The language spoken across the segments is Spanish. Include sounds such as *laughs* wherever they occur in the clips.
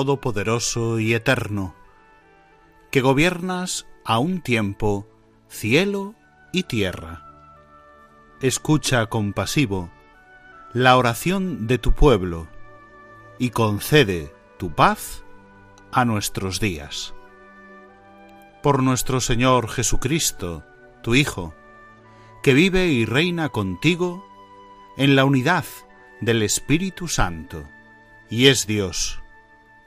Todopoderoso y Eterno, que gobiernas a un tiempo cielo y tierra. Escucha compasivo la oración de tu pueblo y concede tu paz a nuestros días. Por nuestro Señor Jesucristo, tu Hijo, que vive y reina contigo en la unidad del Espíritu Santo y es Dios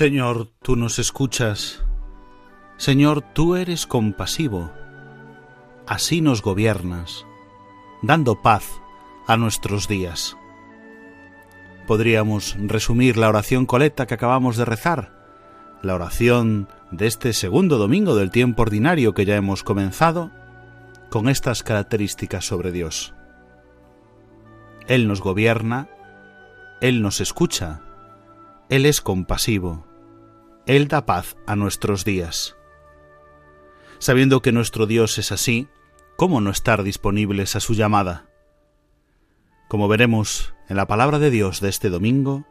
Señor, tú nos escuchas. Señor, tú eres compasivo. Así nos gobiernas, dando paz a nuestros días. Podríamos resumir la oración coleta que acabamos de rezar, la oración de este segundo domingo del tiempo ordinario que ya hemos comenzado, con estas características sobre Dios. Él nos gobierna, Él nos escucha, él es compasivo. Él da paz a nuestros días. Sabiendo que nuestro Dios es así, ¿cómo no estar disponibles a su llamada? Como veremos en la palabra de Dios de este domingo,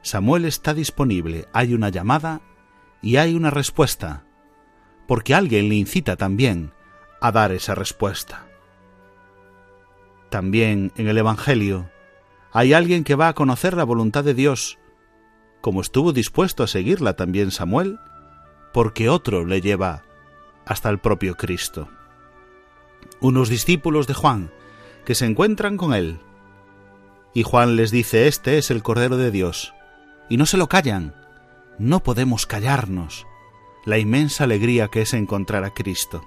Samuel está disponible, hay una llamada y hay una respuesta, porque alguien le incita también a dar esa respuesta. También en el Evangelio hay alguien que va a conocer la voluntad de Dios como estuvo dispuesto a seguirla también Samuel, porque otro le lleva hasta el propio Cristo. Unos discípulos de Juan que se encuentran con él. Y Juan les dice, este es el Cordero de Dios. Y no se lo callan. No podemos callarnos. La inmensa alegría que es encontrar a Cristo.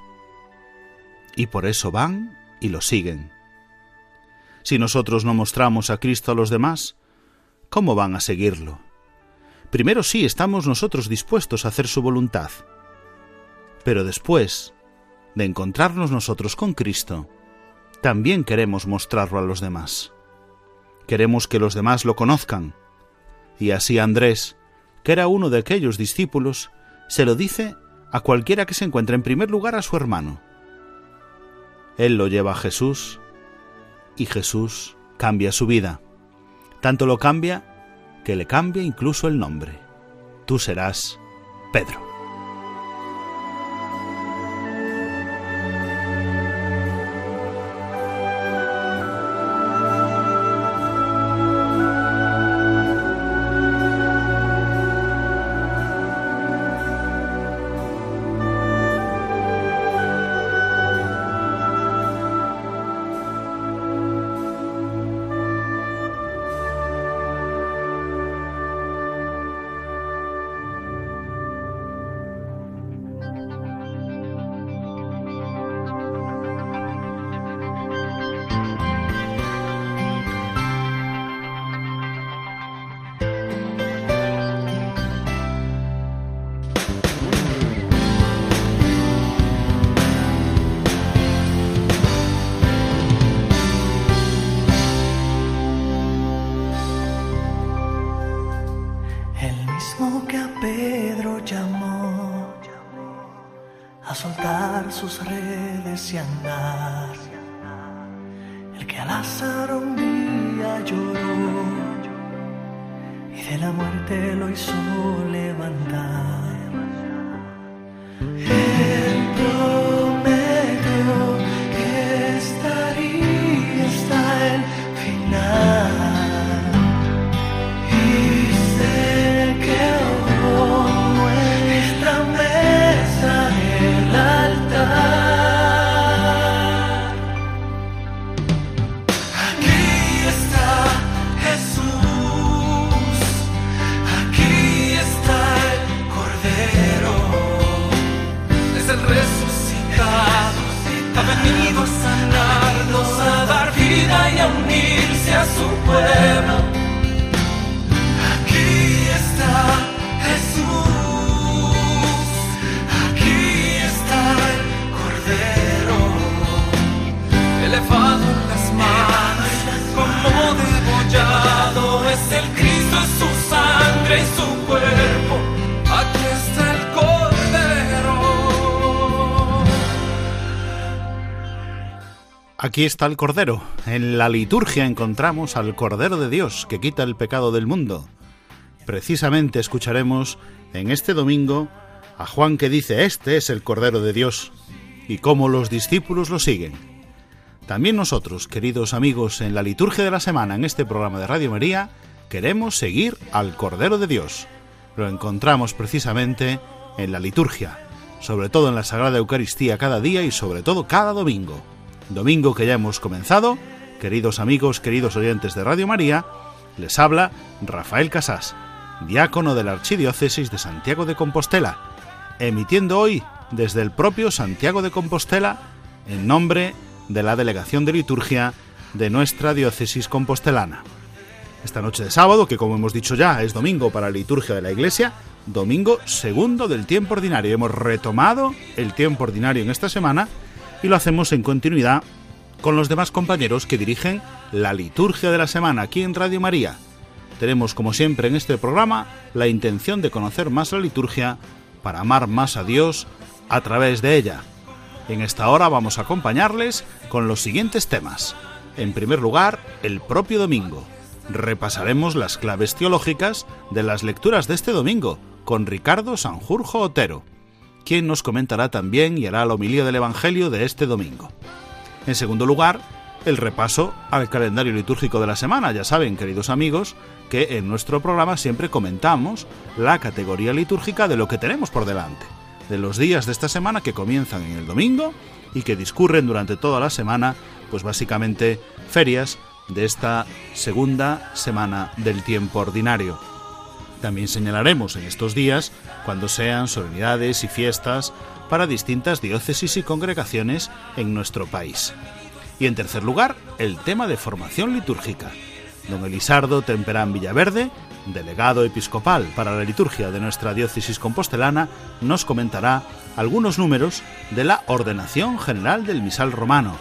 Y por eso van y lo siguen. Si nosotros no mostramos a Cristo a los demás, ¿cómo van a seguirlo? Primero sí estamos nosotros dispuestos a hacer su voluntad, pero después de encontrarnos nosotros con Cristo, también queremos mostrarlo a los demás. Queremos que los demás lo conozcan. Y así Andrés, que era uno de aquellos discípulos, se lo dice a cualquiera que se encuentre en primer lugar a su hermano. Él lo lleva a Jesús y Jesús cambia su vida. Tanto lo cambia que le cambia incluso el nombre. Tú serás Pedro. Aquí está el Cordero. En la liturgia encontramos al Cordero de Dios que quita el pecado del mundo. Precisamente escucharemos en este domingo a Juan que dice, este es el Cordero de Dios, y cómo los discípulos lo siguen. También nosotros, queridos amigos, en la liturgia de la semana, en este programa de Radio María, queremos seguir al Cordero de Dios. Lo encontramos precisamente en la liturgia, sobre todo en la Sagrada Eucaristía cada día y sobre todo cada domingo domingo que ya hemos comenzado, queridos amigos, queridos oyentes de Radio María, les habla Rafael Casás, diácono de la Archidiócesis de Santiago de Compostela, emitiendo hoy desde el propio Santiago de Compostela en nombre de la Delegación de Liturgia de nuestra diócesis compostelana. Esta noche de sábado, que como hemos dicho ya es domingo para la liturgia de la Iglesia, domingo segundo del tiempo ordinario. Hemos retomado el tiempo ordinario en esta semana y lo hacemos en continuidad con los demás compañeros que dirigen la liturgia de la semana aquí en Radio María. Tenemos, como siempre en este programa, la intención de conocer más la liturgia para amar más a Dios a través de ella. En esta hora vamos a acompañarles con los siguientes temas. En primer lugar, el propio domingo. Repasaremos las claves teológicas de las lecturas de este domingo con Ricardo Sanjurjo Otero quien nos comentará también y hará la homilía del Evangelio de este domingo. En segundo lugar, el repaso al calendario litúrgico de la semana. Ya saben, queridos amigos, que en nuestro programa siempre comentamos la categoría litúrgica de lo que tenemos por delante, de los días de esta semana que comienzan en el domingo y que discurren durante toda la semana, pues básicamente ferias de esta segunda semana del tiempo ordinario. También señalaremos en estos días cuando sean solemnidades y fiestas para distintas diócesis y congregaciones en nuestro país. Y en tercer lugar, el tema de formación litúrgica. Don Elisardo Temperán Villaverde, delegado episcopal para la liturgia de nuestra diócesis compostelana, nos comentará algunos números de la ordenación general del misal romano.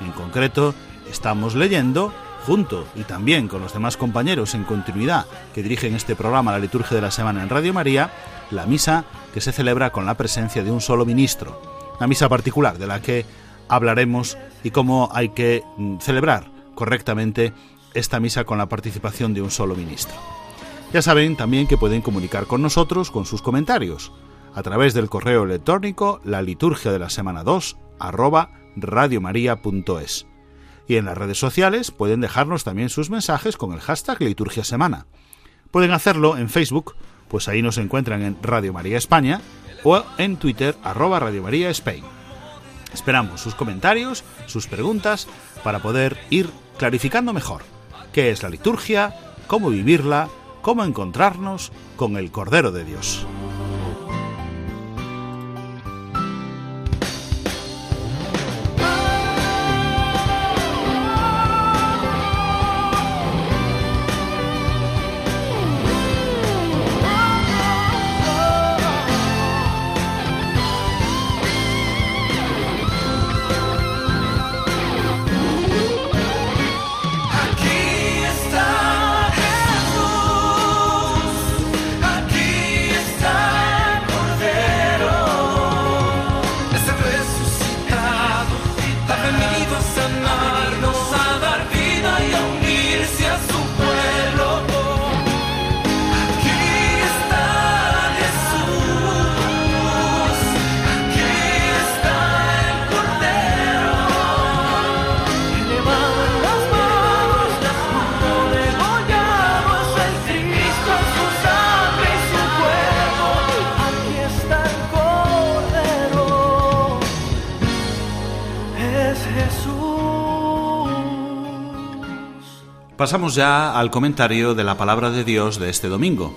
En concreto, estamos leyendo junto y también con los demás compañeros en continuidad que dirigen este programa La Liturgia de la Semana en Radio María, la misa que se celebra con la presencia de un solo ministro. Una misa particular de la que hablaremos y cómo hay que mm, celebrar correctamente esta misa con la participación de un solo ministro. Ya saben también que pueden comunicar con nosotros con sus comentarios a través del correo electrónico la liturgia de la semana 2 arroba radiomaria.es y en las redes sociales pueden dejarnos también sus mensajes con el hashtag Liturgia Semana. Pueden hacerlo en Facebook, pues ahí nos encuentran en Radio María España, o en Twitter, arroba Radio María Spain. Esperamos sus comentarios, sus preguntas, para poder ir clarificando mejor qué es la liturgia, cómo vivirla, cómo encontrarnos con el Cordero de Dios. Pasamos ya al comentario de la palabra de Dios de este domingo.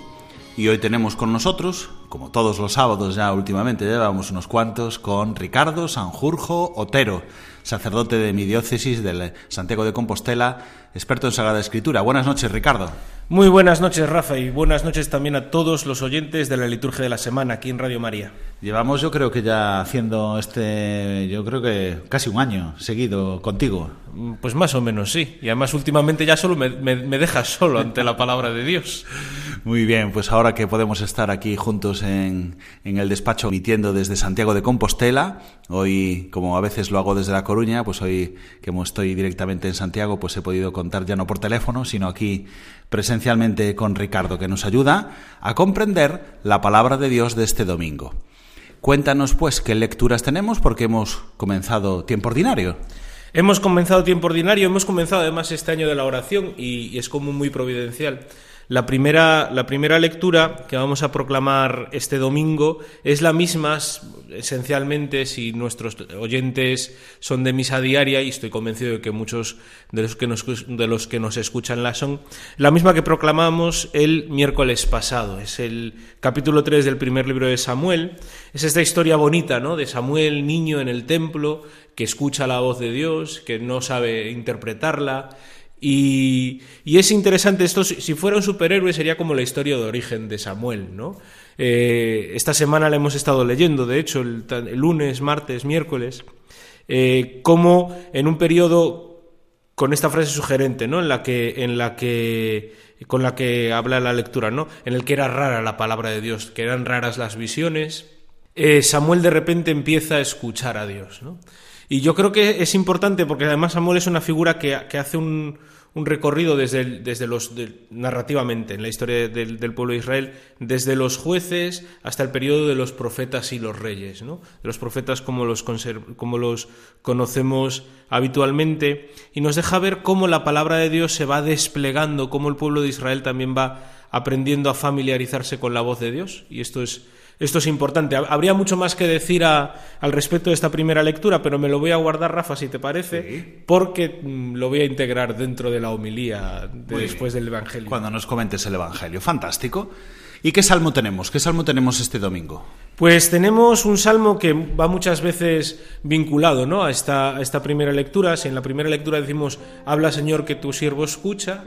Y hoy tenemos con nosotros, como todos los sábados ya últimamente llevamos unos cuantos, con Ricardo Sanjurjo Otero, sacerdote de mi diócesis del Santiago de Compostela, experto en Sagrada Escritura. Buenas noches, Ricardo. Muy buenas noches, Rafa, y buenas noches también a todos los oyentes de la liturgia de la semana aquí en Radio María. Llevamos, yo creo que ya haciendo este, yo creo que casi un año seguido contigo. Mm, pues más o menos, sí. Y además últimamente ya solo me, me dejas solo ante la palabra de Dios. *laughs* Muy bien, pues ahora que podemos estar aquí juntos en, en el despacho emitiendo desde Santiago de Compostela, hoy, como a veces lo hago desde La Coruña, pues hoy que estoy directamente en Santiago, pues he podido contar ya no por teléfono, sino aquí presencialmente con Ricardo, que nos ayuda a comprender la palabra de Dios de este domingo. Cuéntanos, pues, qué lecturas tenemos, porque hemos comenzado tiempo ordinario. Hemos comenzado tiempo ordinario, hemos comenzado además este año de la oración y, y es como muy providencial. La primera, la primera lectura que vamos a proclamar este domingo es la misma, esencialmente, si nuestros oyentes son de misa diaria, y estoy convencido de que muchos de los que nos, de los que nos escuchan la son, la misma que proclamamos el miércoles pasado. Es el capítulo 3 del primer libro de Samuel. Es esta historia bonita, ¿no? De Samuel, niño en el templo, que escucha la voz de Dios, que no sabe interpretarla y, es interesante esto, si fuera un superhéroe sería como la historia de origen de Samuel, ¿no? Eh, esta semana la hemos estado leyendo, de hecho, el, lunes, martes, miércoles, eh, como en un periodo con esta frase sugerente, ¿no? En la que, en la que, con la que habla la lectura, ¿no? En el que era rara la palabra de Dios, que eran raras las visiones. Eh, Samuel de repente empieza a escuchar a Dios, ¿no? Y yo creo que es importante porque además Samuel es una figura que, hace un, recorrido desde, desde los narrativamente en la historia del, pueblo de Israel, desde los jueces hasta el periodo de los profetas y los reyes, ¿no? de los profetas como los, como los conocemos habitualmente, y nos deja ver cómo la palabra de Dios se va desplegando, cómo el pueblo de Israel también va aprendiendo a familiarizarse con la voz de Dios, y esto es esto es importante. Habría mucho más que decir al respecto de esta primera lectura, pero me lo voy a guardar, Rafa, si te parece, porque mm, lo voy a integrar dentro de la homilía después del Evangelio. Cuando nos comentes el Evangelio. Fantástico. ¿Y qué salmo tenemos? ¿Qué salmo tenemos este domingo? Pues tenemos un salmo que va muchas veces vinculado ¿no? a, esta, a esta primera lectura. Si en la primera lectura decimos, habla Señor que tu siervo escucha,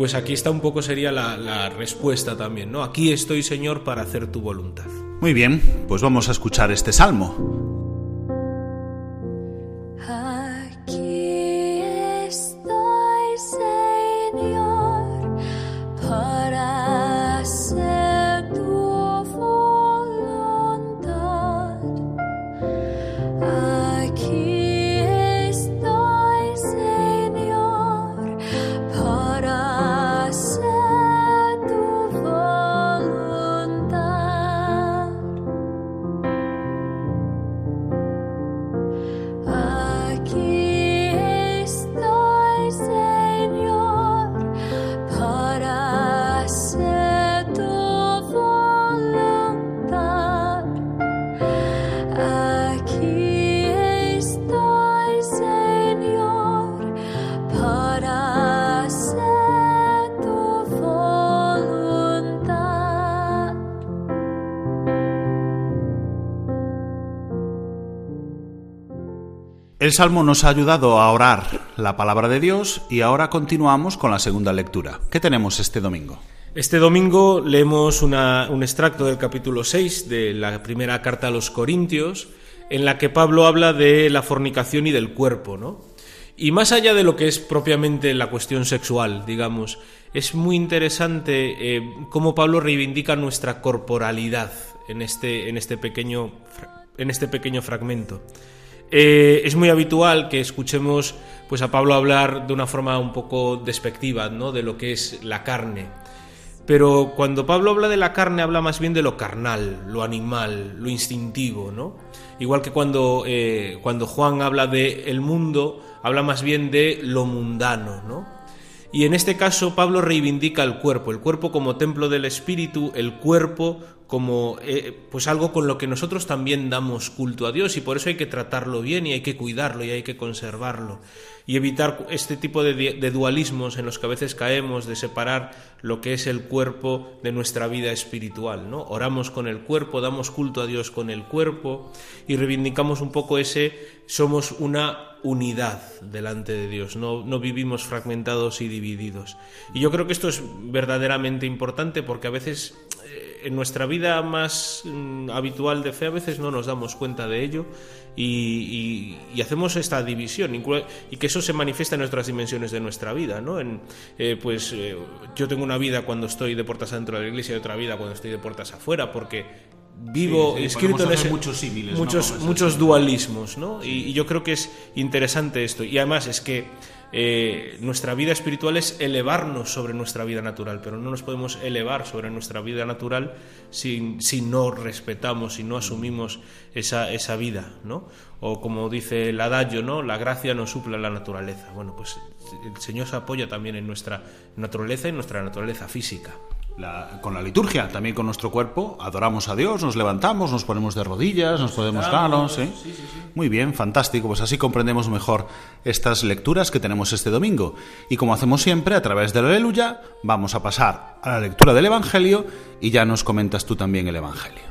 pues aquí está un poco sería la, respuesta también, ¿no? Aquí estoy, Señor, para hacer tu voluntad. Muy bien, pues vamos a escuchar este salmo. El Salmo nos ha ayudado a orar la palabra de Dios y ahora continuamos con la segunda lectura. ¿Qué tenemos este domingo? Este domingo leemos un extracto del capítulo 6 de la primera carta a los Corintios, en la que Pablo habla de la fornicación y del cuerpo, ¿no? Y más allá de lo que es propiamente la cuestión sexual, digamos, es muy interesante eh, cómo Pablo reivindica nuestra corporalidad en este, en este, pequeño, en este pequeño fragmento. Eh, es muy habitual que escuchemos pues, a Pablo hablar de una forma un poco despectiva ¿no? de lo que es la carne. Pero cuando Pablo habla de la carne, habla más bien de lo carnal, lo animal, lo instintivo, ¿no? Igual que cuando, eh, cuando Juan habla de el mundo, habla más bien de lo mundano, ¿no? Y en este caso Pablo reivindica el cuerpo, el cuerpo como templo del espíritu, el cuerpo como eh, pues algo con lo que nosotros también damos culto a Dios y por eso hay que tratarlo bien y hay que cuidarlo y hay que conservarlo y evitar este tipo de, de, dualismos en los que a veces caemos de separar lo que es el cuerpo de nuestra vida espiritual, ¿no? Oramos con el cuerpo, damos culto a Dios con el cuerpo y reivindicamos un poco ese somos una unidad delante de Dios, no, no vivimos fragmentados y divididos. Y yo creo que esto es verdaderamente importante porque a veces en nuestra vida más mm, habitual de fe a veces no nos damos cuenta de ello y, hacemos esta división y que eso se manifiesta en nuestras dimensiones de nuestra vida, ¿no? En, eh, pues eh, yo tengo una vida cuando estoy de puertas adentro de la iglesia y otra vida cuando estoy de puertas afuera porque vivo escrito en ese, muchos muchos, muchos dualismos, ¿no? y yo creo que es interesante esto y además es que eh, nuestra vida espiritual es elevarnos sobre nuestra vida natural, pero no nos podemos elevar sobre nuestra vida natural si, no respetamos, si no asumimos esa, esa, vida, ¿no? O como dice el adagio, ¿no? La gracia no suple la naturaleza. Bueno, pues el Señor se apoya también en nuestra naturaleza y en nuestra naturaleza física con la liturgia, también con nuestro cuerpo, adoramos a Dios, nos levantamos, nos ponemos de rodillas, nos podemos ganos, ¿eh? Muy bien, fantástico, pues así comprendemos mejor estas lecturas que tenemos este domingo. Y como hacemos siempre, a través de la aleluya, vamos a pasar a la lectura del Evangelio y ya nos comentas tú también el Evangelio.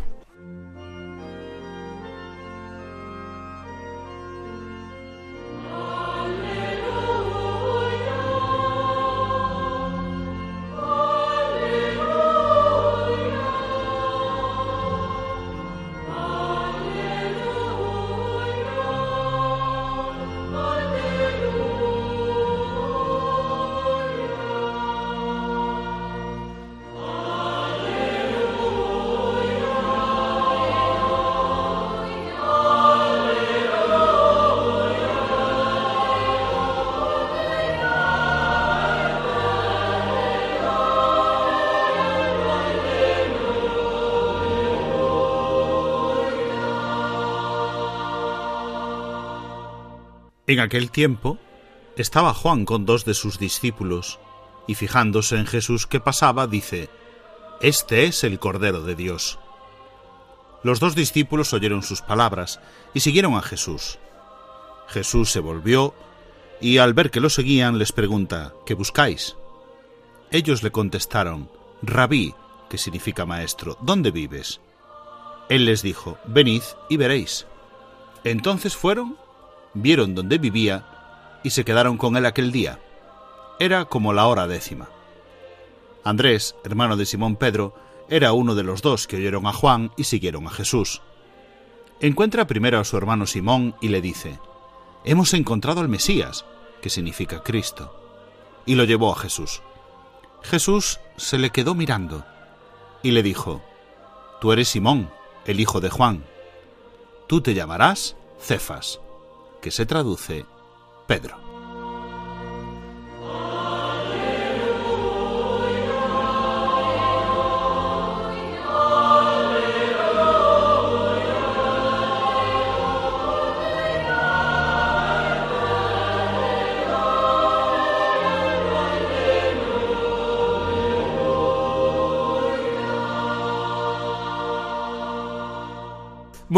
En aquel tiempo estaba Juan con dos de sus discípulos, y fijándose en Jesús que pasaba, dice, Este es el Cordero de Dios. Los dos discípulos oyeron sus palabras y siguieron a Jesús. Jesús se volvió y al ver que lo seguían les pregunta, ¿qué buscáis? Ellos le contestaron, Rabí, que significa maestro, ¿dónde vives? Él les dijo, venid y veréis. Entonces fueron vieron dónde vivía y se quedaron con él aquel día. Era como la hora décima. Andrés, hermano de Simón Pedro, era uno de los dos que oyeron a Juan y siguieron a Jesús. Encuentra primero a su hermano Simón y le dice, Hemos encontrado al Mesías, que significa Cristo, y lo llevó a Jesús. Jesús se le quedó mirando y le dijo, Tú eres Simón, el hijo de Juan. Tú te llamarás Cefas que se traduce Pedro.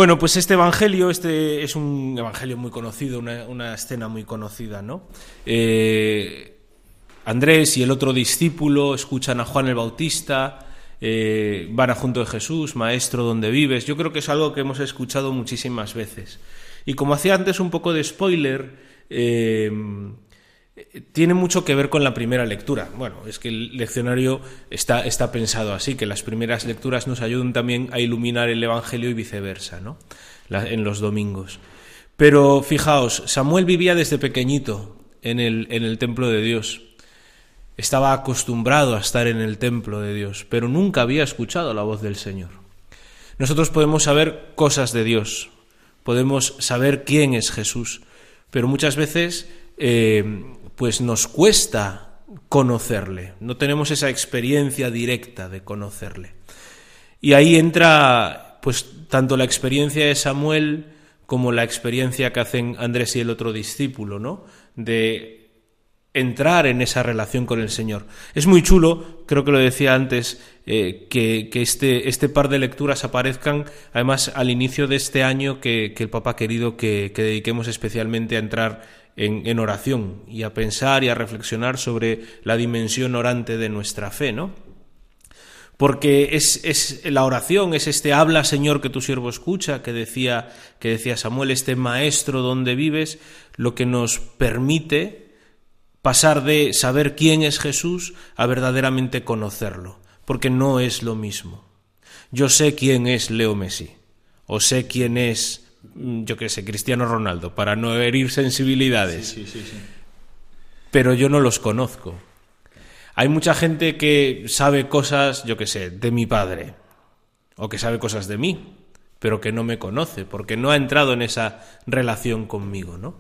Bueno, pues este evangelio, este es un evangelio muy conocido, una, escena muy conocida, ¿no? Eh, Andrés y el otro discípulo escuchan a Juan el Bautista, eh, van a junto de Jesús, Maestro, ¿dónde vives? Yo creo que es algo que hemos escuchado muchísimas veces. Y como hacía antes un poco de spoiler, eh, tiene mucho que ver con la primera lectura. Bueno, es que el leccionario está, está pensado así, que las primeras lecturas nos ayudan también a iluminar el Evangelio y viceversa, ¿no? en los domingos. Pero fijaos, Samuel vivía desde pequeñito en el, en el templo de Dios. Estaba acostumbrado a estar en el templo de Dios, pero nunca había escuchado la voz del Señor. Nosotros podemos saber cosas de Dios, podemos saber quién es Jesús, pero muchas veces eh, pues nos cuesta conocerle, no tenemos esa experiencia directa de conocerle. Y ahí entra pues tanto la experiencia de Samuel como la experiencia que hacen Andrés y el otro discípulo, ¿no? De entrar en esa relación con el Señor. Es muy chulo, creo que lo decía antes, eh, que, este, este, par de lecturas aparezcan además al inicio de este año que, el Papa ha querido que, dediquemos especialmente a entrar en, oración y a pensar y a reflexionar sobre la dimensión orante de nuestra fe, ¿no? Porque es, es la oración, es este habla Señor que tu siervo escucha, que decía, que decía Samuel, este maestro donde vives, lo que nos permite pasar de saber quién es Jesús a verdaderamente conocerlo, porque no es lo mismo. Yo sé quién es Leo Messi, o sé quién es, yo qué sé, Cristiano Ronaldo, para no herir sensibilidades. Pero yo no los conozco. Hay mucha gente que sabe cosas, yo qué sé, de mi padre, o que sabe cosas de mí, pero que no me conoce, porque no ha entrado en esa relación conmigo, ¿no?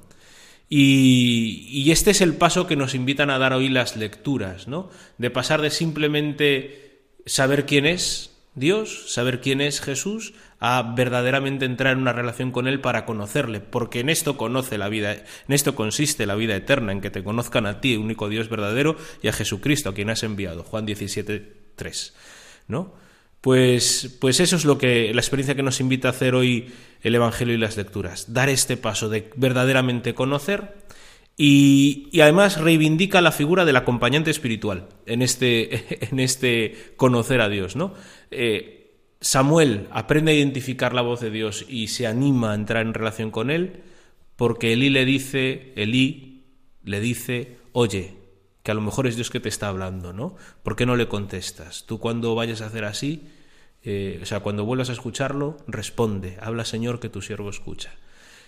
Y, este es el paso que nos invitan a dar hoy las lecturas, ¿no? De pasar de simplemente saber quién es Dios, saber quién es Jesús, a verdaderamente entrar en una relación con Él para conocerle, porque en esto conoce la vida, en esto consiste la vida eterna, en que te conozcan a ti, único Dios verdadero, y a Jesucristo, a quien has enviado. Juan 17, 3. ¿No? Pues, pues eso es lo que la experiencia que nos invita a hacer hoy el Evangelio y las lecturas, dar este paso de verdaderamente conocer y, además reivindica la figura del acompañante espiritual en este, *laughs* en este conocer a Dios, ¿no? Eh, Samuel aprende a identificar la voz de Dios y se anima a entrar en relación con él porque Elí le dice, Elí le dice, oye, que a lo mejor es Dios que te está hablando, ¿no? ¿Por qué no le contestas? Tú cuando vayas a hacer así, eh, o sea, cuando vuelvas a escucharlo, responde, habla Señor que tu siervo escucha.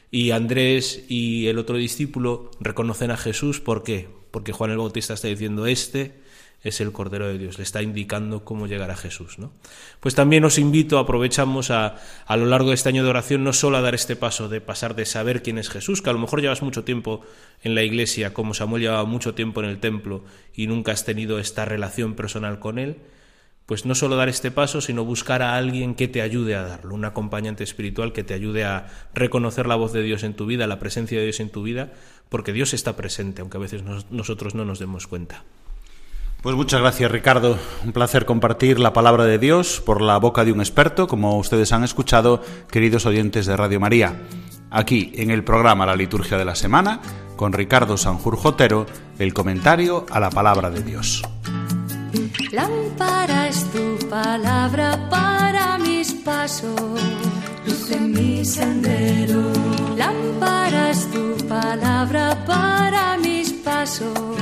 Y Andrés y el otro discípulo reconocen a Jesús, ¿por qué? Porque Juan el Bautista está diciendo, este es el Cordero de Dios, le está indicando cómo llegar a Jesús. ¿no? Pues también os invito, aprovechamos a, a lo largo de este año de oración, no solo a dar este paso de pasar de saber quién es Jesús, que a lo mejor llevas mucho tiempo en la iglesia, como Samuel llevaba mucho tiempo en el templo y nunca has tenido esta relación personal con él, pues no solo dar este paso, sino buscar a alguien que te ayude a darlo, un acompañante espiritual que te ayude a reconocer la voz de Dios en tu vida, la presencia de Dios en tu vida, porque Dios está presente, aunque a veces nosotros no nos demos cuenta. Pues muchas gracias Ricardo, un placer compartir la palabra de Dios por la boca de un experto, como ustedes han escuchado, queridos oyentes de Radio María. Aquí en el programa La Liturgia de la Semana, con Ricardo Sanjur Jotero, el comentario a la palabra de Dios. Lámpara es tu palabra para mis pasos, luz en mi sendero. Lámpara es tu palabra para mis pasos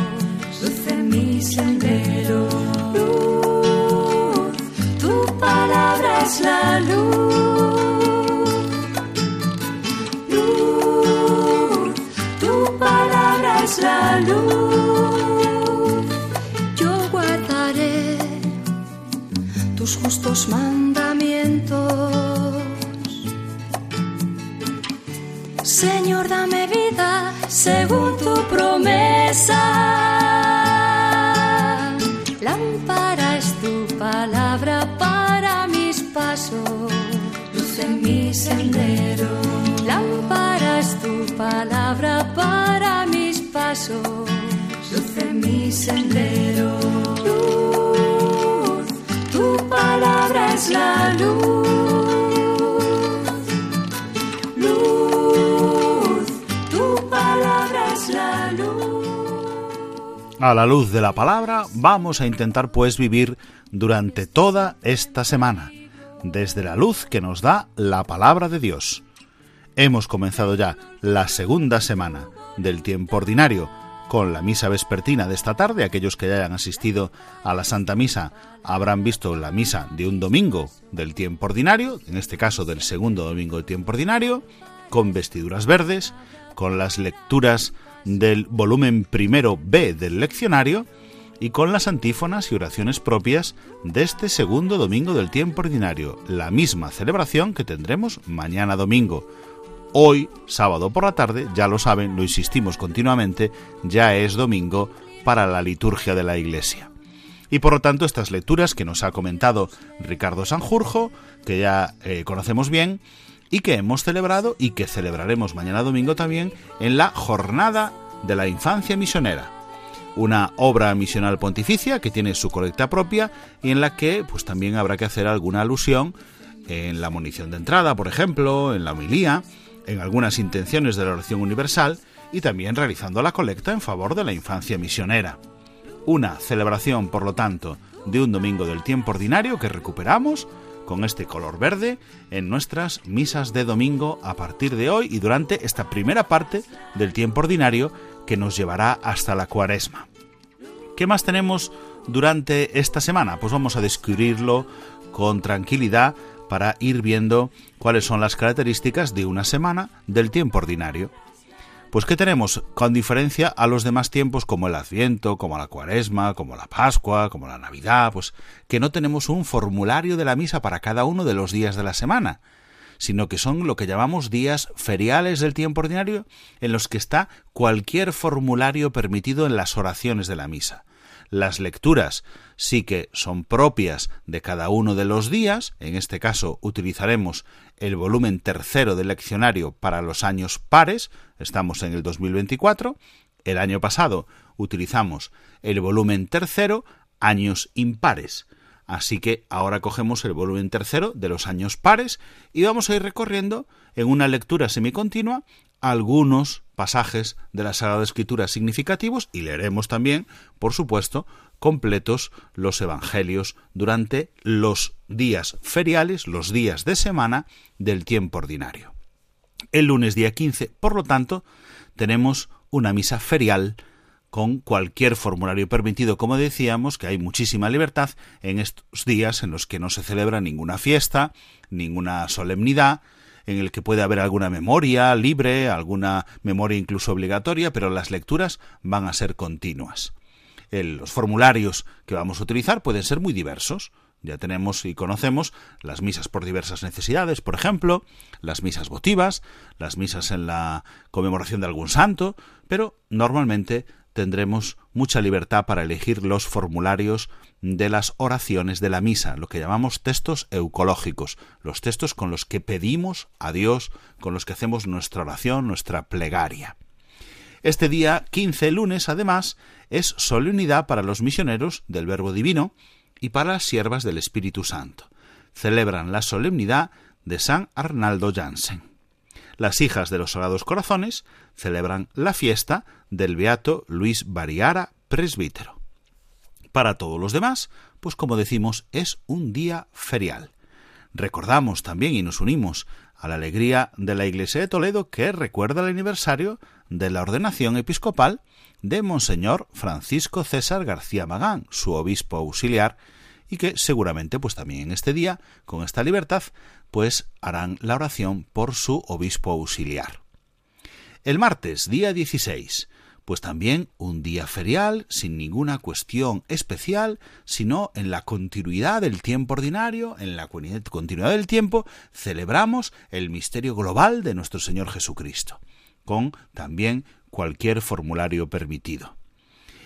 mi sendero. Luz, tu palabra es la luz. Luz, tu palabra es la luz. Yo guardaré tus justos mandamientos. Señor, dame vida según tu promesa. Luz en mi sendero. Lámpara es tu palabra para mis pasos, luz mi sendero. Luz, tu palabra es la luz. Luz, tu palabra es la luz. A la luz de la palabra vamos a intentar pues vivir durante toda esta semana desde la luz que nos da la palabra de Dios. Hemos comenzado ya la segunda semana del tiempo ordinario con la misa vespertina de esta tarde. Aquellos que ya hayan asistido a la Santa Misa habrán visto la misa de un domingo del tiempo ordinario, en este caso del segundo domingo del tiempo ordinario, con vestiduras verdes, con las lecturas del volumen primero B del leccionario y con las antífonas y oraciones propias de este segundo domingo del tiempo ordinario, la misma celebración que tendremos mañana domingo. Hoy, sábado por la tarde, ya lo saben, lo insistimos continuamente, ya es domingo para la liturgia de la Iglesia. Y por lo tanto, estas lecturas que nos ha comentado Ricardo Sanjurjo, que ya eh, conocemos bien, y que hemos celebrado y que celebraremos mañana domingo también en la jornada de la infancia misionera una obra misional pontificia que tiene su colecta propia y en la que pues también habrá que hacer alguna alusión en la munición de entrada, por ejemplo, en la homilía, en algunas intenciones de la oración universal y también realizando la colecta en favor de la infancia misionera. Una celebración, por lo tanto, de un domingo del tiempo ordinario que recuperamos con este color verde en nuestras misas de domingo a partir de hoy y durante esta primera parte del tiempo ordinario que nos llevará hasta la cuaresma. ¿Qué más tenemos durante esta semana? Pues vamos a descubrirlo con tranquilidad para ir viendo cuáles son las características de una semana del tiempo ordinario. Pues ¿qué tenemos con diferencia a los demás tiempos como el Adviento, como la Cuaresma, como la Pascua, como la Navidad? Pues que no tenemos un formulario de la misa para cada uno de los días de la semana, sino que son lo que llamamos días feriales del tiempo ordinario en los que está cualquier formulario permitido en las oraciones de la misa. Las lecturas sí que son propias de cada uno de los días, en este caso utilizaremos el volumen tercero del leccionario para los años pares, estamos en el 2024, el año pasado utilizamos el volumen tercero, años impares. Así que ahora cogemos el volumen tercero de los años pares y vamos a ir recorriendo en una lectura semicontinua algunos pasajes de la Sagrada Escritura significativos y leeremos también, por supuesto, completos los evangelios durante los días feriales, los días de semana del tiempo ordinario. El lunes día 15, por lo tanto, tenemos una misa ferial con cualquier formulario permitido, como decíamos, que hay muchísima libertad en estos días en los que no se celebra ninguna fiesta, ninguna solemnidad, en el que puede haber alguna memoria libre, alguna memoria incluso obligatoria, pero las lecturas van a ser continuas. los formularios que vamos a utilizar pueden ser muy diversos. Ya tenemos y conocemos las misas por diversas necesidades, por ejemplo, las misas votivas, las misas en la conmemoración de algún santo, pero normalmente tendremos mucha libertad para elegir los formularios de las oraciones de la misa, lo que llamamos textos eucológicos, los textos con los que pedimos a Dios, con los que hacemos nuestra oración, nuestra plegaria. Este día 15, lunes, además, es solemnidad para los misioneros del Verbo Divino y para las siervas del Espíritu Santo. Celebran la solemnidad de San Arnaldo Jansen. Las hijas de los Sagrados Corazones celebran la fiesta del Beato Luis Bariara, presbítero. Para todos los demás, pues como decimos, es un día ferial. Recordamos también y nos unimos a la alegría de la Iglesia de Toledo que recuerda el aniversario de la ordenación episcopal de Monseñor Francisco César García Magán, su obispo auxiliar, y que seguramente pues también en este día, con esta libertad, pues harán la oración por su obispo auxiliar. El martes, día 16, pues también un día ferial, sin ninguna cuestión especial, sino en la continuidad del tiempo ordinario, en la continuidad del tiempo, celebramos el misterio global de nuestro Señor Jesucristo, con también cualquier formulario permitido.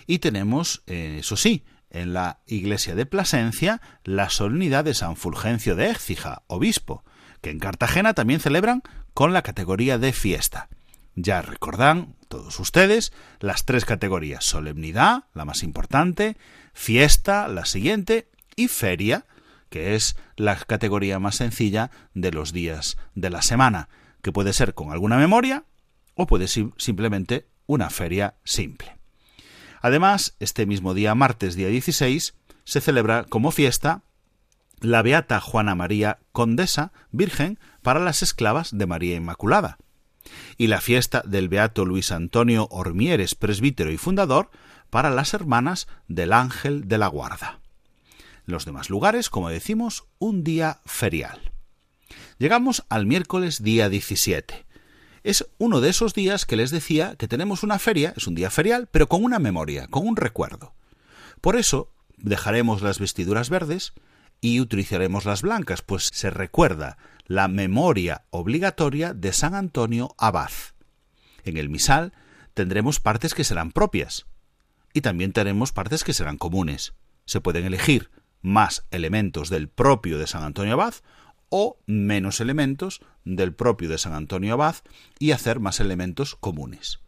Y tenemos, eh, eso sí, en la iglesia de Plasencia la solemnidad de San Fulgencio de Écija, obispo, que en Cartagena también celebran con la categoría de fiesta. Ya recordan todos ustedes las tres categorías, solemnidad, la más importante, fiesta, la siguiente, y feria, que es la categoría más sencilla de los días de la semana, que puede ser con alguna memoria o puede ser simplemente una feria simple. Además, este mismo día, martes día 16, se celebra como fiesta la Beata Juana María Condesa, Virgen, para las esclavas de María Inmaculada y la fiesta del Beato Luis Antonio Ormieres, presbítero y fundador, para las hermanas del Ángel de la Guarda. los demás lugares, como decimos, un día ferial. Llegamos al miércoles día 17. Es uno de esos días que les decía que tenemos una feria, es un día ferial, pero con una memoria, con un recuerdo. Por eso dejaremos las vestiduras verdes y utilizaremos las blancas, pues se recuerda la memoria obligatoria de San Antonio Abad. En el misal tendremos partes que serán propias y también tenemos partes que serán comunes. Se pueden elegir más elementos del propio de San Antonio Abad o menos elementos del propio de San Antonio Abad y hacer más elementos comunes.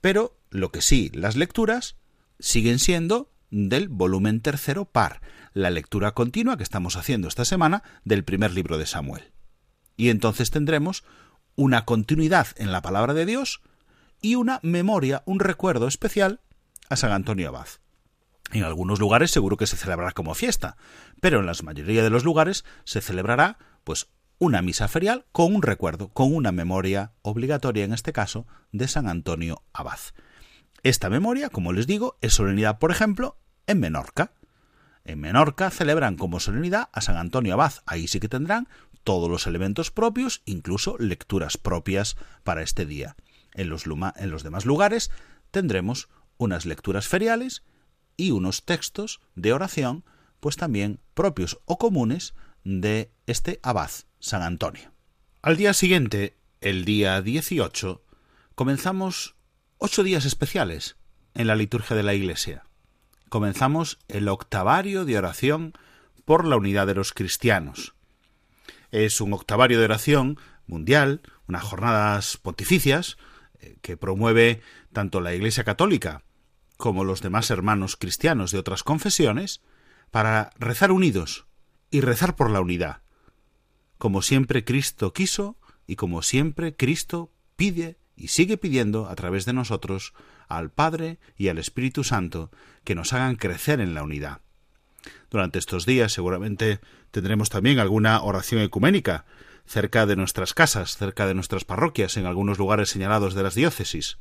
Pero lo que sí, las lecturas siguen siendo del volumen tercero par, la lectura continua que estamos haciendo esta semana del primer libro de Samuel. Y entonces tendremos una continuidad en la palabra de Dios y una memoria, un recuerdo especial a San Antonio Abad. En algunos lugares seguro que se celebrará como fiesta, pero en la mayoría de los lugares se celebrará pues una misa ferial con un recuerdo, con una memoria obligatoria en este caso de San Antonio Abad. Esta memoria, como les digo, es solemnidad, por ejemplo, en Menorca. En Menorca celebran como solemnidad a San Antonio Abad. Ahí sí que tendrán todos los elementos propios, incluso lecturas propias para este día. En los, en los demás lugares tendremos unas lecturas feriales y unos textos de oración, pues también propios o comunes de este abad, San Antonio. Al día siguiente, el día 18, comenzamos ocho días especiales en la liturgia de la Iglesia. Comenzamos el octavario de oración por la unidad de los cristianos. Es un octavario de oración mundial, unas jornadas pontificias eh, que promueve tanto la Iglesia Católica como los demás hermanos cristianos de otras confesiones para rezar unidos y rezar por la unidad, como siempre Cristo quiso y como siempre Cristo pide y sigue pidiendo a través de nosotros al Padre y al Espíritu Santo que nos hagan crecer en la unidad. Durante estos días seguramente tendremos también alguna oración ecuménica cerca de nuestras casas, cerca de nuestras parroquias, en algunos lugares señalados de las diócesis.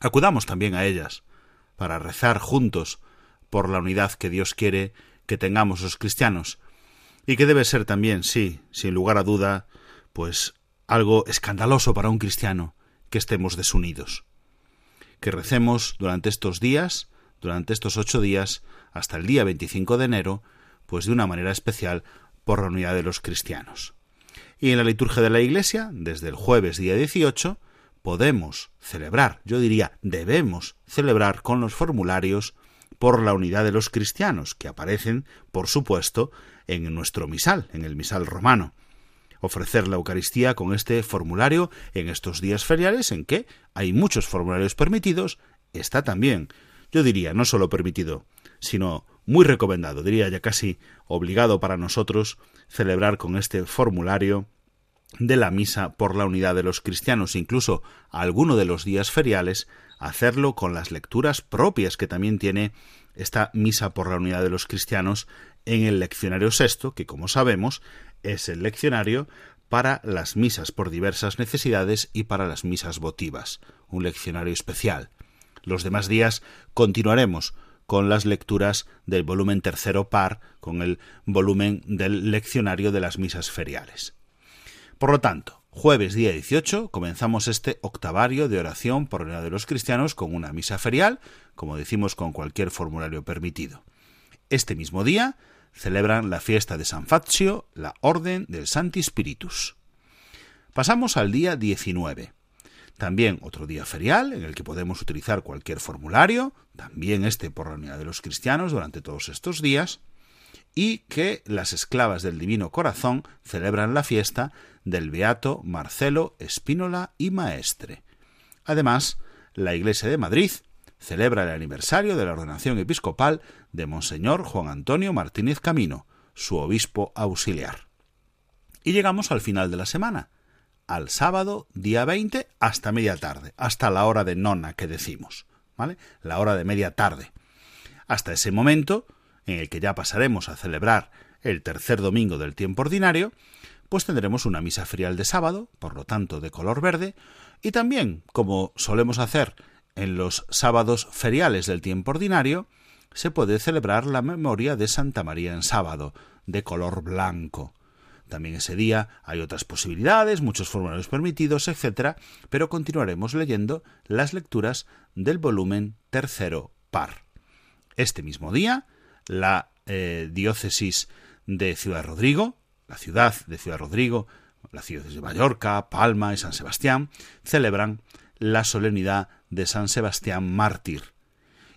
Acudamos también a ellas para rezar juntos por la unidad que Dios quiere que tengamos los cristianos y que debe ser también, sí, sin lugar a duda, pues algo escandaloso para un cristiano que estemos desunidos. Que recemos durante estos días, durante estos ocho días, hasta el día 25 de enero, pues de una manera especial por la unidad de los cristianos. Y en la liturgia de la Iglesia, desde el jueves día 18, podemos celebrar, yo diría debemos celebrar con los formularios por la unidad de los cristianos, que aparecen, por supuesto, en nuestro misal, en el misal romano. Ofrecer la Eucaristía con este formulario en estos días feriales en que hay muchos formularios permitidos, está también, yo diría, no solo permitido, sino muy recomendado, diría ya casi obligado para nosotros celebrar con este formulario de la misa por la unidad de los cristianos, incluso alguno de los días feriales, hacerlo con las lecturas propias que también tiene esta misa por la unidad de los cristianos en el leccionario sexto, que como sabemos es el leccionario para las misas por diversas necesidades y para las misas votivas, un leccionario especial. Los demás días continuaremos con las lecturas del volumen tercero par, con el volumen del leccionario de las misas feriales. Por lo tanto, jueves día 18 comenzamos este octavario de oración por la de los cristianos con una misa ferial, como decimos con cualquier formulario permitido. Este mismo día celebran la fiesta de San Fazio, la Orden del Santi Spiritus. Pasamos al día 19. También otro día ferial en el que podemos utilizar cualquier formulario, también este por la unidad de los cristianos durante todos estos días, y que las esclavas del Divino Corazón celebran la fiesta del Beato Marcelo Espínola y Maestre. Además, la Iglesia de Madrid celebra el aniversario de la ordenación episcopal de Monseñor Juan Antonio Martínez Camino, su obispo auxiliar. Y llegamos al final de la semana, al sábado día 20 hasta media tarde, hasta la hora de nona que decimos, ¿vale? La hora de media tarde. Hasta ese momento, en el que ya pasaremos a celebrar el tercer domingo del tiempo ordinario, pues tendremos una misa ferial de sábado, por lo tanto de color verde, y también, como solemos hacer en los sábados feriales del tiempo ordinario, se puede celebrar la memoria de Santa María en sábado, de color blanco. También ese día hay otras posibilidades, muchos formularios permitidos, etc., pero continuaremos leyendo las lecturas del volumen tercero par. Este mismo día la eh, diócesis de Ciudad Rodrigo, la ciudad de Ciudad Rodrigo, la ciudad de Mallorca, Palma y San Sebastián celebran la solemnidad de San Sebastián mártir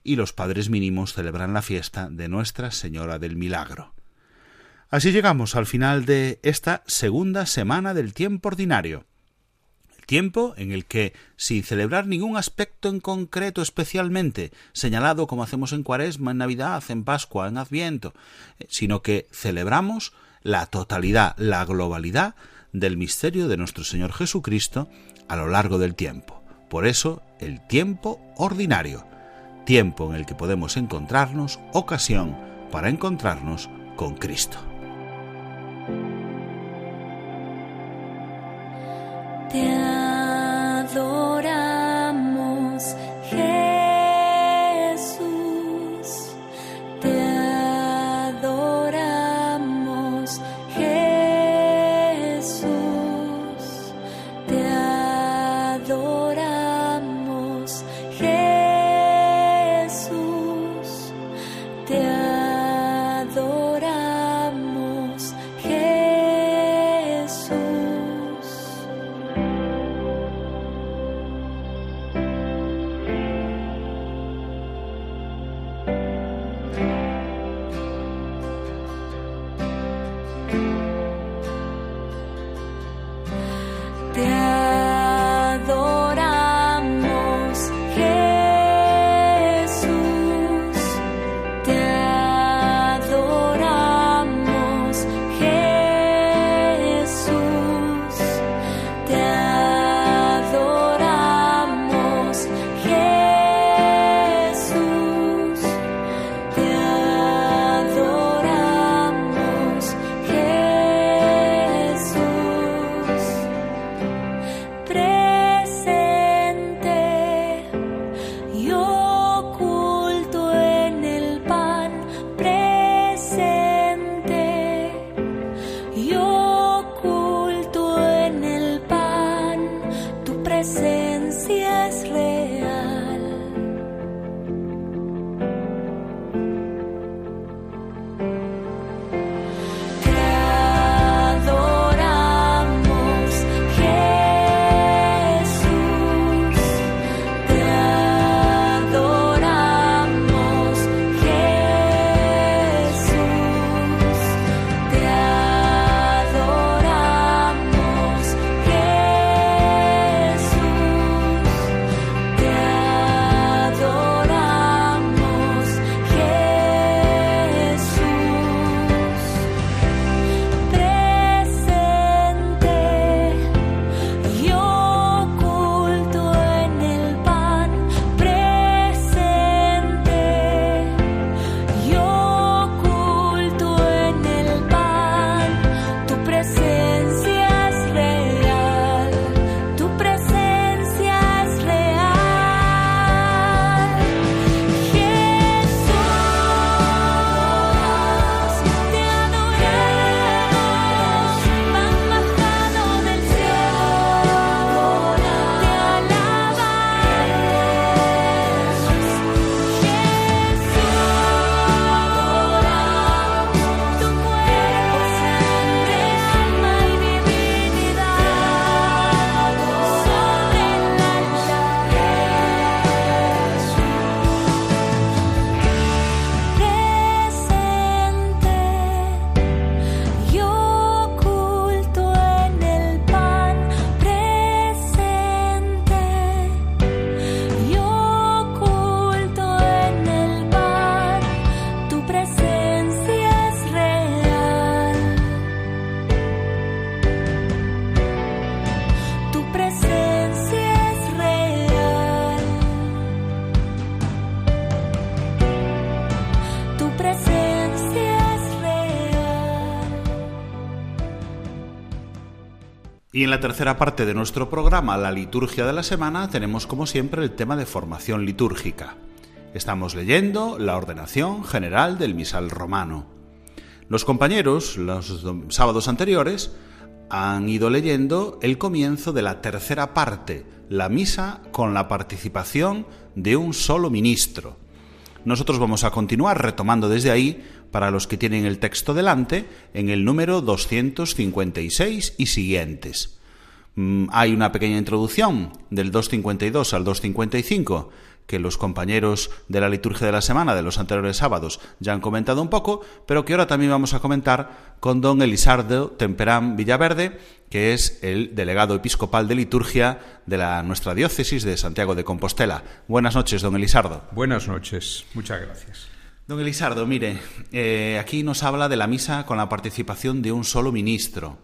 y los padres mínimos celebran la fiesta de Nuestra Señora del Milagro. Así llegamos al final de esta segunda semana del tiempo ordinario. tiempo en el que, sin celebrar ningún aspecto en concreto especialmente, señalado como hacemos en Cuaresma, en Navidad, en Pascua, en Adviento, eh, sino que celebramos la totalidad, la globalidad del misterio de nuestro Señor Jesucristo a lo largo del tiempo. Por eso, el tiempo ordinario, tiempo en el que podemos encontrarnos, ocasión para encontrarnos con Cristo. Y en la tercera parte de nuestro programa, la liturgia de la semana, tenemos como siempre el tema de formación litúrgica. Estamos leyendo la ordenación general del misal romano. Los compañeros, los sábados anteriores, han ido leyendo el comienzo de la tercera parte, la misa con la participación de un solo ministro. Nosotros vamos a continuar retomando desde ahí, para los que tienen el texto delante, en el número 256 y siguientes. Mm, Hay una pequeña introducción del 252 al 255 que los compañeros de la liturgia de la semana de los anteriores sábados ya han comentado un poco, pero que ahora también vamos a comentar con don Elisardo Temperán Villaverde, que es el delegado episcopal de liturgia de la, nuestra diócesis de Santiago de Compostela. Buenas noches, don Elisardo. Buenas noches, muchas gracias. Don Elisardo, mire, eh, aquí nos habla de la misa con la participación de un solo ministro.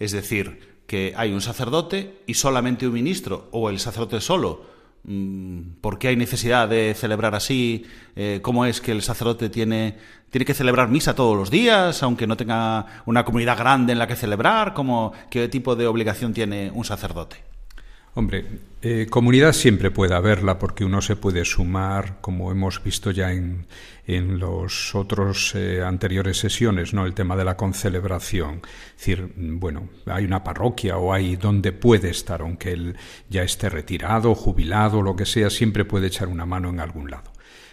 Es decir, que hay un sacerdote y solamente un ministro, o el sacerdote solo. Mm, ¿Por qué hay necesidad de celebrar así? Eh, ¿Cómo es que el sacerdote tiene, tiene que celebrar misa todos los días, aunque no tenga una comunidad grande en la que celebrar? ¿Cómo, ¿Qué tipo de obligación tiene un sacerdote? Hombre, eh, comunidad siempre puede haberla porque uno se puede sumar, como hemos visto ya en, en los otros eh, anteriores sesiones, ¿no? El tema de la concelebración. Es decir, bueno, hay una parroquia o hay donde puede estar, aunque él ya esté retirado, jubilado, lo que sea, siempre puede echar una mano en algún lado.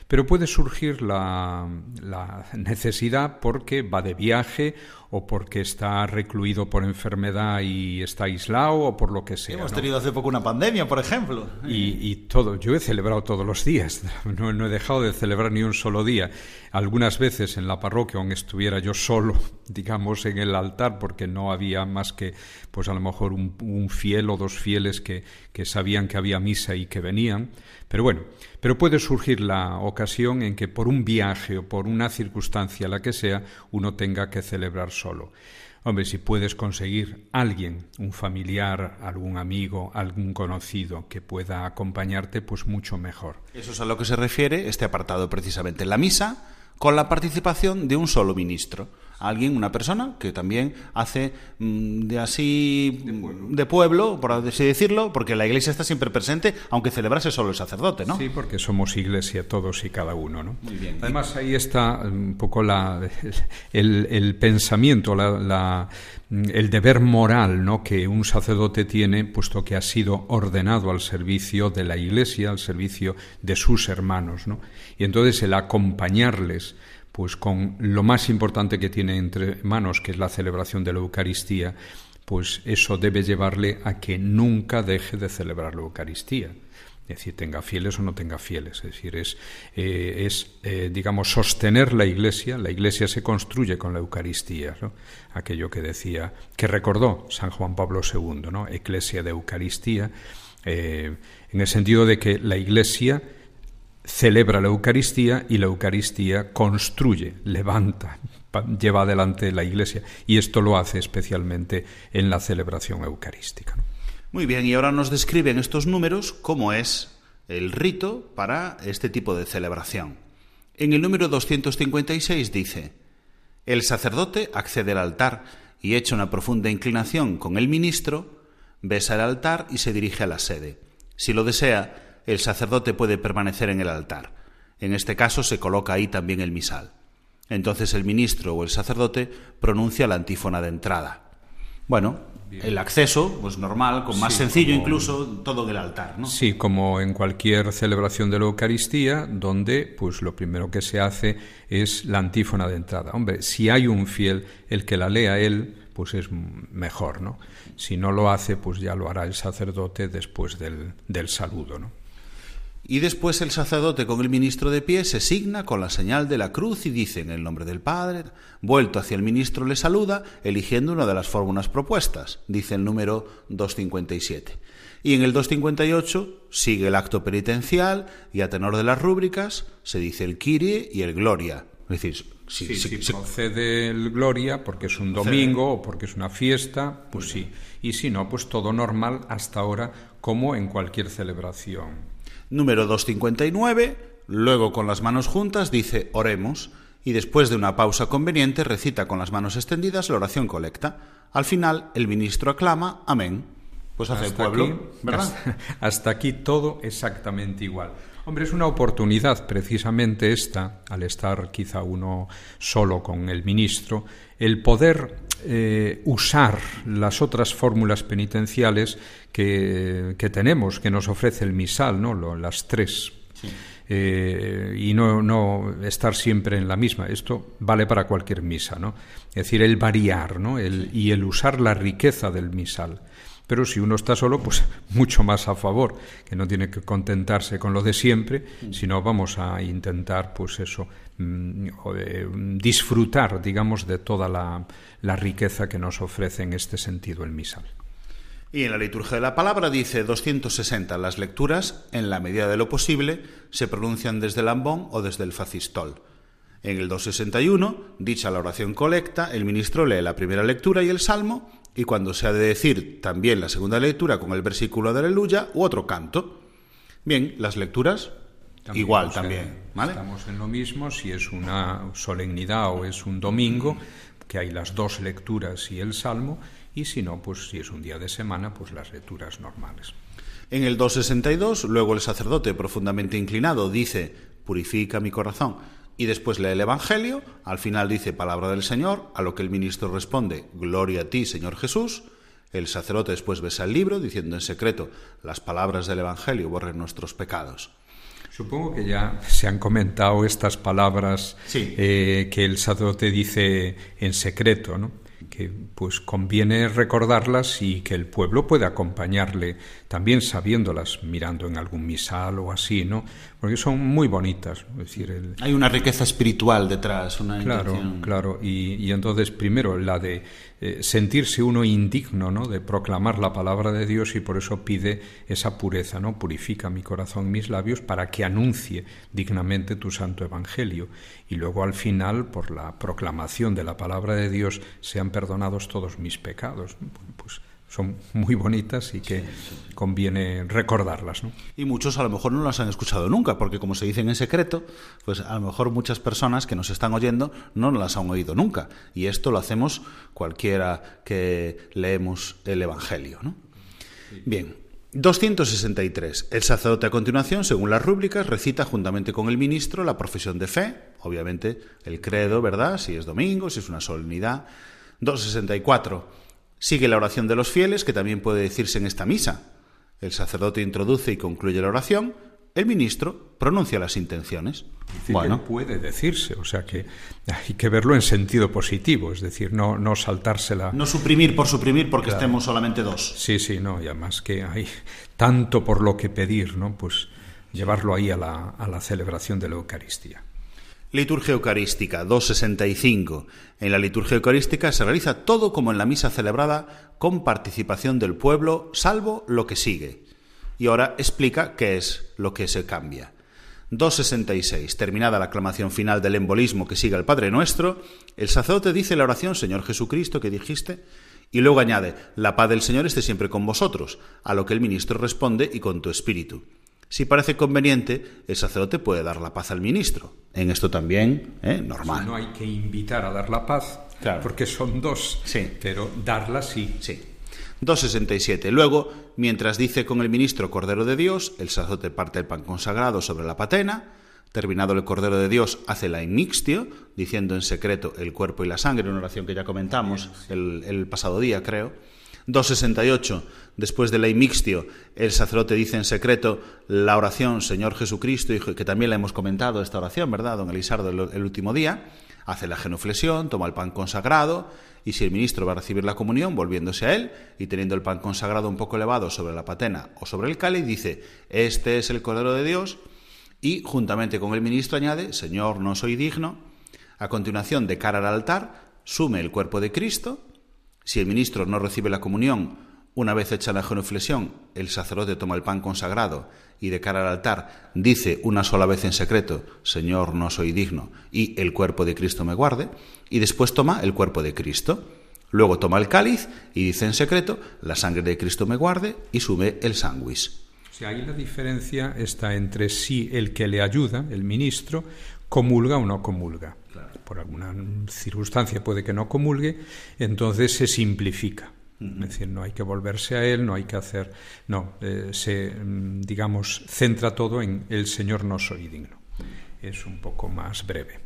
Pero puede surgir la, la, necesidad porque va de viaje o porque está recluido por enfermedad y está aislado o por lo que sea. Hemos ¿no? tenido hace poco una pandemia, por ejemplo. Y, y, todo, yo he celebrado todos los días, *laughs* no, no, he dejado de celebrar ni un solo día. Algunas veces en la parroquia, aunque estuviera yo solo, *laughs* digamos, en el altar, porque no había más que, pues a lo mejor un, un fiel o dos fieles que, que sabían que había misa y que venían. Pero bueno, pero puede surgir la ocasión en que por un viaje o por una circunstancia, la que sea, uno tenga que celebrar solo. Hombre, si puedes conseguir alguien, un familiar, algún amigo, algún conocido que pueda acompañarte, pues mucho mejor. Eso es a lo que se refiere este apartado precisamente. La misa con la participación de un solo ministro. Alguien, una persona que también hace mmm, de así de pueblo. de pueblo. por así decirlo, porque la iglesia está siempre presente, aunque celebrase solo el sacerdote, ¿no? Sí, porque somos iglesia todos y cada uno, ¿no? Muy bien. Además ahí está un poco la, el, el pensamiento, la, la, el deber moral, ¿no? Que un sacerdote tiene, puesto que ha sido ordenado al servicio de la iglesia, al servicio de sus hermanos, ¿no? Y entonces el acompañarles pues con lo más importante que tiene entre manos, que es la celebración de la Eucaristía, pues eso debe llevarle a que nunca deje de celebrar la Eucaristía. Es decir, tenga fieles o no tenga fieles. Es decir, es, eh, es eh, digamos, sostener la Iglesia. La Iglesia se construye con la Eucaristía. Aquello que decía, que recordó San Juan Pablo II, ¿no? Eclesia de Eucaristía, eh, en el sentido de que la Iglesia celebra la Eucaristía y la Eucaristía construye, levanta, lleva adelante la Iglesia. Y esto lo hace especialmente en la celebración eucarística. Muy bien, y ahora nos describen estos números cómo es el rito para este tipo de celebración. En el número 256 dice, el sacerdote accede al altar y echa una profunda inclinación con el ministro, besa el altar y se dirige a la sede. Si lo desea, el sacerdote puede permanecer en el altar. En este caso se coloca ahí también el misal. Entonces el ministro o el sacerdote pronuncia la antífona de entrada. Bueno, Bien. el acceso, pues normal, con más sí, sencillo como... incluso, todo en el altar, ¿no? Sí, como en cualquier celebración de la Eucaristía, donde pues lo primero que se hace es la antífona de entrada. Hombre, si hay un fiel, el que la lea él, pues es mejor, ¿no? Si no lo hace, pues ya lo hará el sacerdote después del, del saludo, ¿no? Y después el sacerdote con el ministro de pie se signa con la señal de la cruz y dice en el nombre del Padre, vuelto hacia el ministro le saluda, eligiendo una de las fórmulas propuestas, dice el número 257. Y en el 258 sigue el acto penitencial y a tenor de las rúbricas se dice el Kyrie y el Gloria. Es decir, si, sí, si, si concede el Gloria porque es un domingo o porque es una fiesta, pues sí. Y si no, pues todo normal hasta ahora como en cualquier celebración número 259, luego con las manos juntas dice oremos y después de una pausa conveniente recita con las manos extendidas la oración colecta. Al final el ministro aclama amén. Pues hace hasta el pueblo, aquí, ¿verdad? Hasta, *laughs* hasta aquí todo exactamente igual. Hombre, es una oportunidad precisamente esta, al estar quizá uno solo con el ministro, el poder eh, usar las otras fórmulas penitenciales que, que, tenemos, que nos ofrece el misal, ¿no? Lo, las tres. Sí. Eh, y no, no, estar siempre en la misma. Esto vale para cualquier misa, ¿no? Es decir, el variar, ¿no? El, y el usar la riqueza del misal. Pero si uno está solo, pues *laughs* mucho más a favor, que no tiene que contentarse con lo de siempre, sino vamos a intentar, pues eso, mm, disfrutar, digamos, de toda la, la riqueza que nos ofrece en este sentido el misal. Y en la liturgia de la palabra dice 260 las lecturas, en la medida de lo posible, se pronuncian desde el ambón o desde el facistol. En el 261, dicha la oración colecta, el ministro lee la primera lectura y el salmo, y cuando se ha de decir también la segunda lectura con el versículo de aleluya u otro canto. Bien, las lecturas igual también. Estamos en lo mismo si es una solemnidad o es un domingo, que hay las dos lecturas y el salmo, y si no, pues si es un día de semana, pues las lecturas normales. En el 262, luego el sacerdote profundamente inclinado dice, purifica mi corazón y después lee el Evangelio, al final dice palabra del Señor, a lo que el ministro responde, gloria a ti, Señor Jesús. El sacerdote después besa el libro, diciendo en secreto, las palabras del Evangelio borren nuestros pecados. Supongo que ya se han comentado estas palabras eh, que el sacerdote dice en secreto, ¿no? Que pues conviene recordarlas y que el pueblo pueda acompañarle también sabiéndolas, mirando en algún misal o así, ¿no? Porque son muy bonitas. decir, Hay una riqueza espiritual detrás, una Claro, claro. Y, y, entonces, primero, la de eh, sentirse uno indigno, ¿no? De proclamar la palabra de Dios y por eso pide esa pureza, ¿no? Purifica mi corazón, mis labios, para que anuncie dignamente tu santo evangelio. Y luego, al final, por la proclamación de la palabra de Dios, sean perdonados todos mis pecados. Pues son muy bonitas y que conviene recordarlas. ¿no? Y muchos a lo mejor no las han escuchado nunca, porque como se dicen en secreto, pues a lo mejor muchas personas que nos están oyendo no las han oído nunca. Y esto lo hacemos cualquiera que leemos el Evangelio. ¿no? Bien, 263. El sacerdote a continuación, según las rúbricas, recita juntamente con el ministro la profesión de fe, obviamente el credo, ¿verdad? Si es domingo, si es una solemnidad. 264 Sigue la oración de los fieles, que también puede decirse en esta misa. El sacerdote introduce y concluye la oración, el ministro pronuncia las intenciones. bueno. puede decirse, o sea que hay que verlo en sentido positivo, es decir, no, no saltársela. No suprimir por suprimir porque estemos solamente dos. Sí, sí, no, y además que hay tanto por lo que pedir, ¿no? Pues llevarlo ahí a la, a la celebración de la Eucaristía. Liturgia Eucarística 265. En la liturgia eucarística se realiza todo como en la misa celebrada con participación del pueblo, salvo lo que sigue. Y ahora explica qué es lo que se cambia. 266. Terminada la aclamación final del embolismo que sigue al Padre Nuestro, el sacerdote dice la oración Señor Jesucristo que dijiste y luego añade La paz del Señor esté siempre con vosotros, a lo que el ministro responde y con tu espíritu. Si parece conveniente, el sacerdote puede dar la paz al ministro. En esto también, ¿eh? normal. no hay que invitar a dar la paz, porque son dos, sí. pero darla sí. Sí. 267. Luego, mientras dice con el ministro Cordero de Dios, el sacerdote parte el pan consagrado sobre la patena. Terminado el Cordero de Dios, hace la inmixtio, diciendo en secreto el cuerpo y la sangre, una oración que ya comentamos el, el pasado día, creo. 268. Después de la imixtio, el sacerdote dice en secreto la oración Señor Jesucristo, que también la hemos comentado esta oración, ¿verdad, don Elisardo, el último día? Hace la genuflexión, toma el pan consagrado, y si el ministro va a recibir la comunión, volviéndose a él y teniendo el pan consagrado un poco elevado sobre la patena o sobre el cáliz, dice, este es el Cordero de Dios, y juntamente con el ministro añade, Señor, no soy digno. A continuación, de cara al altar, sume el cuerpo de Cristo, si el ministro no recibe la comunión, una vez hecha la genuflexión, el sacerdote toma el pan consagrado y de cara al altar dice una sola vez en secreto, Señor, no soy digno, y el cuerpo de Cristo me guarde, y después toma el cuerpo de Cristo. Luego toma el cáliz y dice en secreto, la sangre de Cristo me guarde, y sube el sándwich. Si ahí la diferencia está entre si el que le ayuda, el ministro, comulga o no comulga por alguna circunstancia puede que no comulgue, entonces se simplifica. Es decir, no hay que volverse a él, no hay que hacer. No, eh, se, mm, digamos, centra todo en el Señor no soy digno. Es un poco más breve.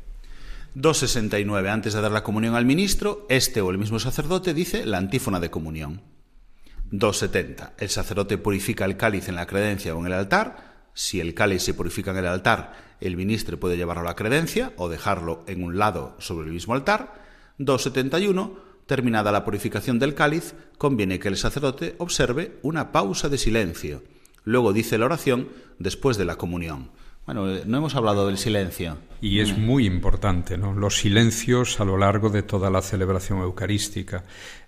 269. Antes de dar la comunión al ministro, este o el mismo sacerdote dice la antífona de comunión. 270. El sacerdote purifica el cáliz en la credencia o en el altar. Si el cáliz se purifica en el altar, el ministro puede llevarlo a la credencia o dejarlo en un lado sobre el mismo altar. 271. terminada la purificación del cáliz, conviene que el sacerdote observe una pausa de silencio. Luego dice la oración después de la comunión. Bueno, eh, no hemos hablado del silencio. Y es muy importante, ¿no? Los silencios a lo largo de toda la celebración eucarística.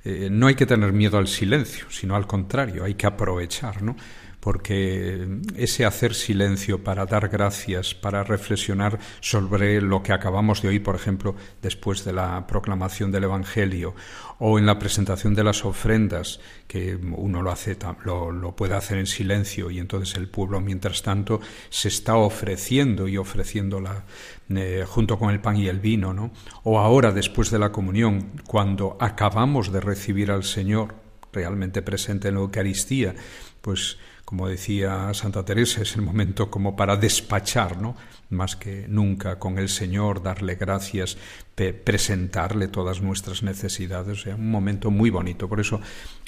Eh, no hay que tener miedo al silencio, sino al contrario, hay que aprovechar, ¿no? Porque ese hacer silencio para dar gracias, para reflexionar sobre lo que acabamos de oír, por ejemplo, después de la proclamación del Evangelio, o en la presentación de las ofrendas, que uno lo hace, lo, puede hacer en silencio, y entonces el pueblo, mientras tanto, se está ofreciendo y ofreciéndola eh, junto con el pan y el vino, ¿no? O ahora, después de la comunión, cuando acabamos de recibir al Señor realmente presente en la Eucaristía, pues como decía Santa Teresa, es el momento como para despachar, ¿no? Más que nunca con el Señor, darle gracias, presentarle todas nuestras necesidades, o sea, un momento muy bonito. Por eso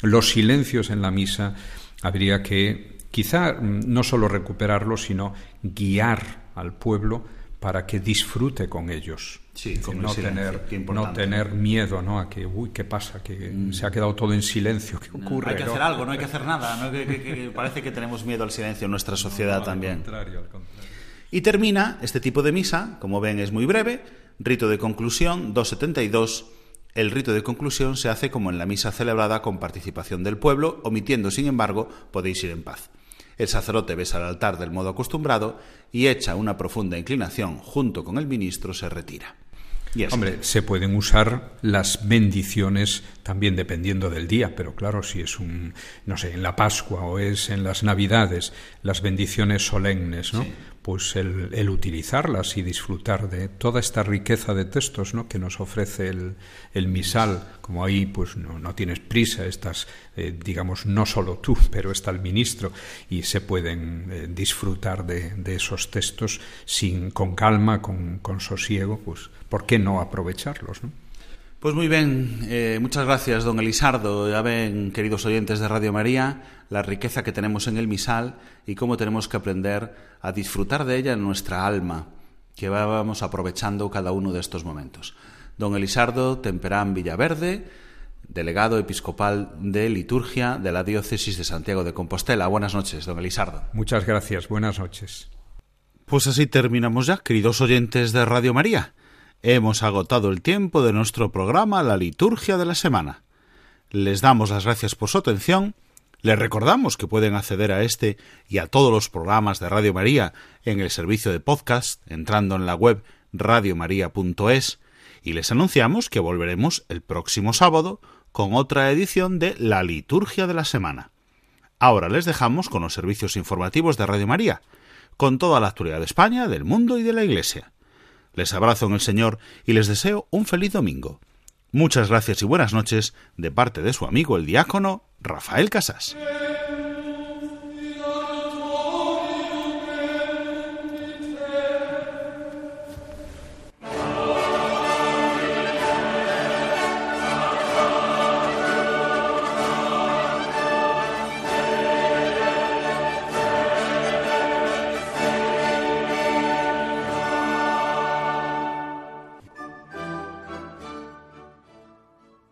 los silencios en la misa habría que quizá no solo recuperarlos, sino guiar al pueblo para que disfrute con ellos. Sí, no, tener, no tener miedo ¿no? a que, uy, ¿qué pasa? Que mm. se ha quedado todo en silencio, ¿qué ocurre? hay que hacer algo, no hay que hacer nada. parece que tenemos miedo al silencio en nuestra sociedad también. Contrario, al contrario. Y termina este tipo de misa, como ven es muy breve, rito de conclusión 272. El rito de conclusión se hace como en la misa celebrada con participación del pueblo, omitiendo, sin embargo, podéis ir en paz. El sacerdote besa al altar del modo acostumbrado y hecha una profunda inclinación junto con el ministro se retira. Hombre, se pueden usar las bendiciones también dependiendo del día, pero claro, si es un, no sé, en la Pascua o es en las Navidades, las bendiciones solemnes, ¿no? Pues el, utilizarlas y disfrutar de toda esta riqueza de textos ¿no? que nos ofrece el, misal, como ahí pues no, tienes prisa, estás, eh, digamos, no solo tú, *laughs* pero está el ministro, y se pueden eh, disfrutar de, esos textos sin, con calma, con, con sosiego, pues ¿por qué no aprovecharlos? ¿no? Pues muy bien, eh, muchas gracias, don Elisardo. Ya ven, queridos oyentes de Radio María, la riqueza que tenemos en el misal y cómo tenemos que aprender a disfrutar de ella en nuestra alma, que vamos aprovechando cada uno de estos momentos. Don Elisardo Temperán Villaverde, delegado episcopal de liturgia de la diócesis de Santiago de Compostela. Buenas noches, don Elisardo. Muchas gracias, buenas noches. Pues así terminamos ya, queridos oyentes de Radio María. Hemos agotado el tiempo de nuestro programa La Liturgia de la Semana. Les damos las gracias por su atención. Les recordamos que pueden acceder a este y a todos los programas de Radio María en el servicio de podcast entrando en la web radiomaria.es y les anunciamos que volveremos el próximo sábado con otra edición de La Liturgia de la Semana. Ahora les dejamos con los servicios informativos de Radio María, con toda la actualidad de España, del mundo y de la Iglesia. Les abrazo en el Señor y les deseo un feliz domingo. Muchas gracias y buenas noches de parte de su amigo el diácono Rafael Casas.